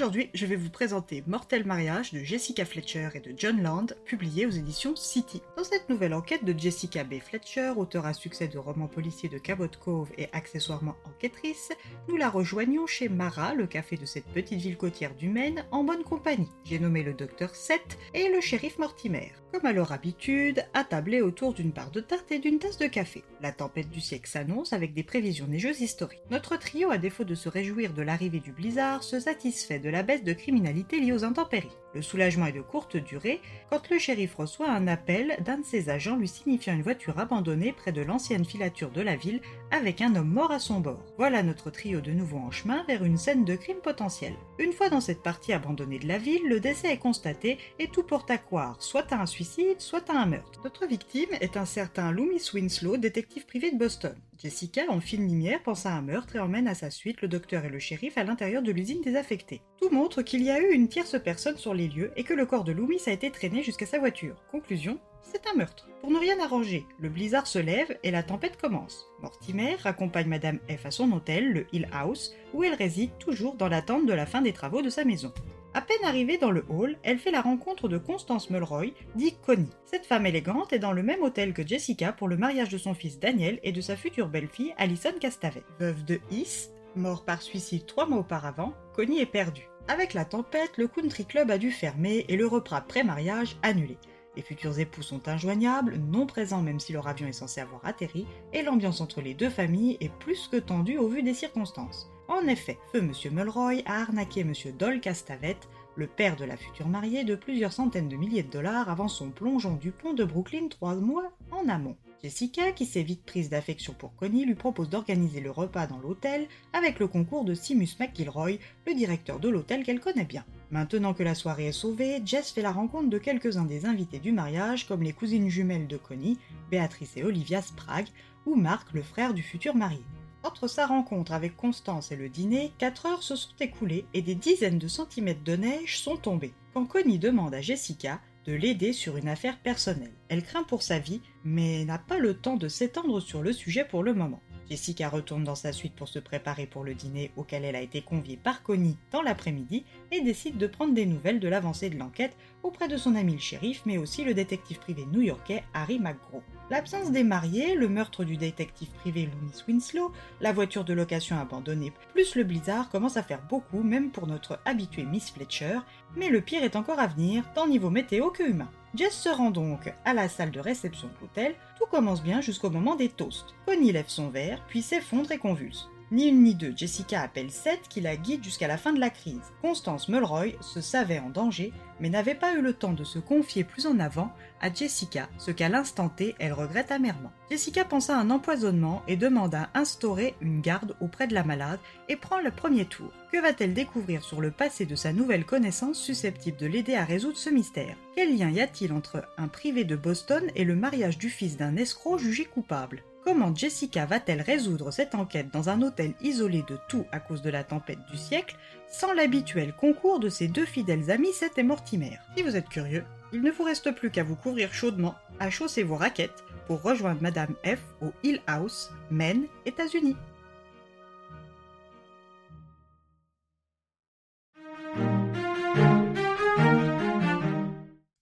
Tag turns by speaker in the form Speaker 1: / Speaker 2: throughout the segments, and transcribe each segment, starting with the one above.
Speaker 1: Aujourd'hui, je vais vous présenter Mortel Mariage de Jessica Fletcher et de John Land, publié aux éditions City. Dans cette nouvelle enquête de Jessica B. Fletcher, auteur à succès de romans policiers de Cabot Cove et accessoirement enquêtrice, nous la rejoignons chez Mara, le café de cette petite ville côtière du Maine, en bonne compagnie. J'ai nommé le docteur Seth et le shérif Mortimer. Comme à leur habitude, attablés autour d'une barre de tarte et d'une tasse de café. La tempête du siècle s'annonce avec des prévisions neigeuses historiques. Notre trio, à défaut de se réjouir de l'arrivée du blizzard, se satisfait de la baisse de criminalité liée aux intempéries. Le soulagement est de courte durée quand le shérif reçoit un appel d'un de ses agents lui signifiant une voiture abandonnée près de l'ancienne filature de la ville avec un homme mort à son bord. Voilà notre trio de nouveau en chemin vers une scène de crime potentiel. Une fois dans cette partie abandonnée de la ville, le décès est constaté et tout porte à croire soit à un suicide, soit à un meurtre. Notre victime est un certain Loomis Winslow, détective privé de Boston. Jessica, en fine lumière, pense à un meurtre et emmène à sa suite le docteur et le shérif à l'intérieur de l'usine désaffectée. Tout montre qu'il y a eu une tierce personne sur les lieux et que le corps de Loomis a été traîné jusqu'à sa voiture. Conclusion, c'est un meurtre. Pour ne rien arranger, le blizzard se lève et la tempête commence. Mortimer raccompagne Madame F à son hôtel, le Hill House, où elle réside toujours dans l'attente de la fin des travaux de sa maison. À peine arrivée dans le hall, elle fait la rencontre de Constance Mulroy, dit Connie. Cette femme élégante est dans le même hôtel que Jessica pour le mariage de son fils Daniel et de sa future belle-fille Alison Castavet. Veuve de Is, mort par suicide trois mois auparavant, Connie est perdue. Avec la tempête, le country club a dû fermer et le repas pré-mariage annulé. Les futurs époux sont injoignables, non présents même si leur avion est censé avoir atterri, et l'ambiance entre les deux familles est plus que tendue au vu des circonstances. En effet, feu M. Mulroy a arnaqué M. Dol Castavet, le père de la future mariée, de plusieurs centaines de milliers de dollars avant son plongeon du pont de Brooklyn trois mois en amont. Jessica, qui s'est vite prise d'affection pour Connie, lui propose d'organiser le repas dans l'hôtel avec le concours de Simus McGilroy, le directeur de l'hôtel qu'elle connaît bien. Maintenant que la soirée est sauvée, Jess fait la rencontre de quelques-uns des invités du mariage, comme les cousines jumelles de Connie, Béatrice et Olivia Sprague, ou Marc, le frère du futur marié. Entre sa rencontre avec Constance et le dîner, quatre heures se sont écoulées et des dizaines de centimètres de neige sont tombés. Quand Connie demande à Jessica de l'aider sur une affaire personnelle. Elle craint pour sa vie, mais n'a pas le temps de s'étendre sur le sujet pour le moment. Jessica retourne dans sa suite pour se préparer pour le dîner auquel elle a été conviée par Connie dans l'après-midi et décide de prendre des nouvelles de l'avancée de l'enquête auprès de son ami le shérif mais aussi le détective privé new-yorkais Harry McGraw. L'absence des mariés, le meurtre du détective privé Loomis Winslow, la voiture de location abandonnée, plus le blizzard commence à faire beaucoup même pour notre habituée Miss Fletcher, mais le pire est encore à venir tant niveau météo que humain. Jess se rend donc à la salle de réception de l'hôtel. Tout commence bien jusqu'au moment des toasts. Connie lève son verre, puis s'effondre et convulse. Ni une ni deux, Jessica appelle Seth qui la guide jusqu'à la fin de la crise. Constance Mulroy se savait en danger, mais n'avait pas eu le temps de se confier plus en avant à Jessica, ce qu'à l'instant T, elle regrette amèrement. Jessica pense à un empoisonnement et demande à instaurer une garde auprès de la malade et prend le premier tour. Que va-t-elle découvrir sur le passé de sa nouvelle connaissance susceptible de l'aider à résoudre ce mystère? Quel lien y a-t-il entre un privé de Boston et le mariage du fils d'un escroc jugé coupable? Comment Jessica va-t-elle résoudre cette enquête dans un hôtel isolé de tout à cause de la tempête du siècle, sans l'habituel concours de ses deux fidèles amis Seth et Mortimer? Si vous êtes curieux, il ne vous reste plus qu'à vous couvrir chaudement, à chausser vos raquettes pour rejoindre Madame F au Hill House, Maine, États-Unis.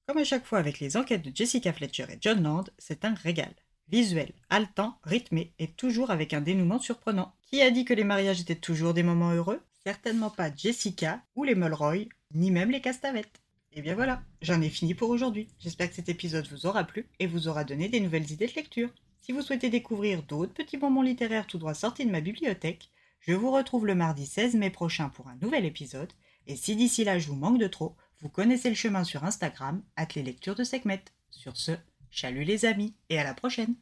Speaker 1: Comme à chaque fois avec les enquêtes de Jessica Fletcher et John Land, c'est un régal. Visuel, haletant, rythmé et toujours avec un dénouement surprenant. Qui a dit que les mariages étaient toujours des moments heureux? Certainement pas Jessica ou les Mulroy, ni même les Castavettes. Et bien voilà, j'en ai fini pour aujourd'hui. J'espère que cet épisode vous aura plu et vous aura donné des nouvelles idées de lecture. Si vous souhaitez découvrir d'autres petits bonbons littéraires tout droit sortis de ma bibliothèque, je vous retrouve le mardi 16 mai prochain pour un nouvel épisode. Et si d'ici là je vous manque de trop, vous connaissez le chemin sur Instagram, at les lectures de Sekhmet. Sur ce, Chalut les amis et à la prochaine